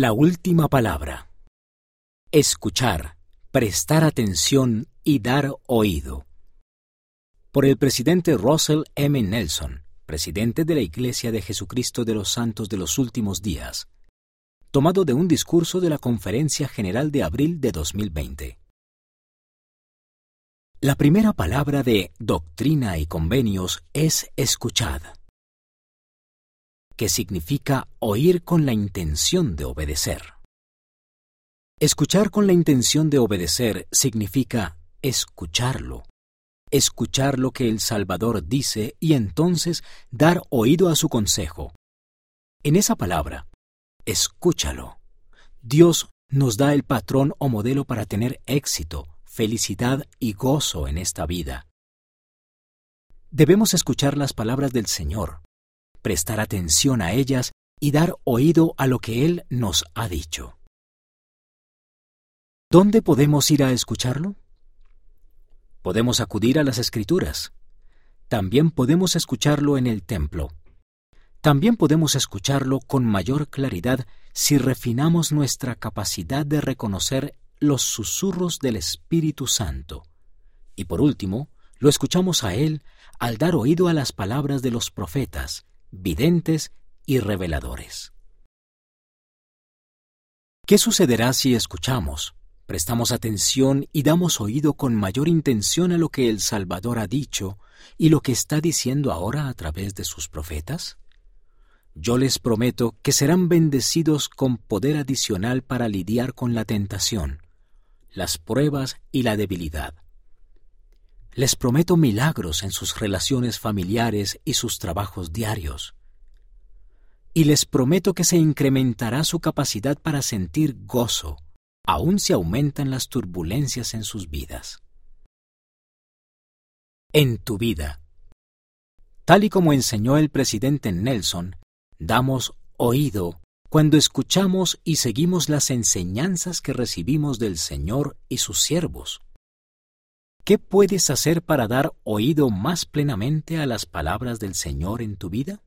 La última palabra. Escuchar, prestar atención y dar oído. Por el presidente Russell M. Nelson, presidente de la Iglesia de Jesucristo de los Santos de los Últimos Días, tomado de un discurso de la Conferencia General de abril de 2020. La primera palabra de doctrina y convenios es escuchad que significa oír con la intención de obedecer. Escuchar con la intención de obedecer significa escucharlo, escuchar lo que el Salvador dice y entonces dar oído a su consejo. En esa palabra, escúchalo. Dios nos da el patrón o modelo para tener éxito, felicidad y gozo en esta vida. Debemos escuchar las palabras del Señor, prestar atención a ellas y dar oído a lo que Él nos ha dicho. ¿Dónde podemos ir a escucharlo? Podemos acudir a las Escrituras. También podemos escucharlo en el templo. También podemos escucharlo con mayor claridad si refinamos nuestra capacidad de reconocer los susurros del Espíritu Santo. Y por último, lo escuchamos a Él al dar oído a las palabras de los profetas, videntes y reveladores. ¿Qué sucederá si escuchamos, prestamos atención y damos oído con mayor intención a lo que el Salvador ha dicho y lo que está diciendo ahora a través de sus profetas? Yo les prometo que serán bendecidos con poder adicional para lidiar con la tentación, las pruebas y la debilidad. Les prometo milagros en sus relaciones familiares y sus trabajos diarios. Y les prometo que se incrementará su capacidad para sentir gozo, aun si aumentan las turbulencias en sus vidas. En tu vida. Tal y como enseñó el presidente Nelson, damos oído cuando escuchamos y seguimos las enseñanzas que recibimos del Señor y sus siervos. ¿Qué puedes hacer para dar oído más plenamente a las palabras del Señor en tu vida?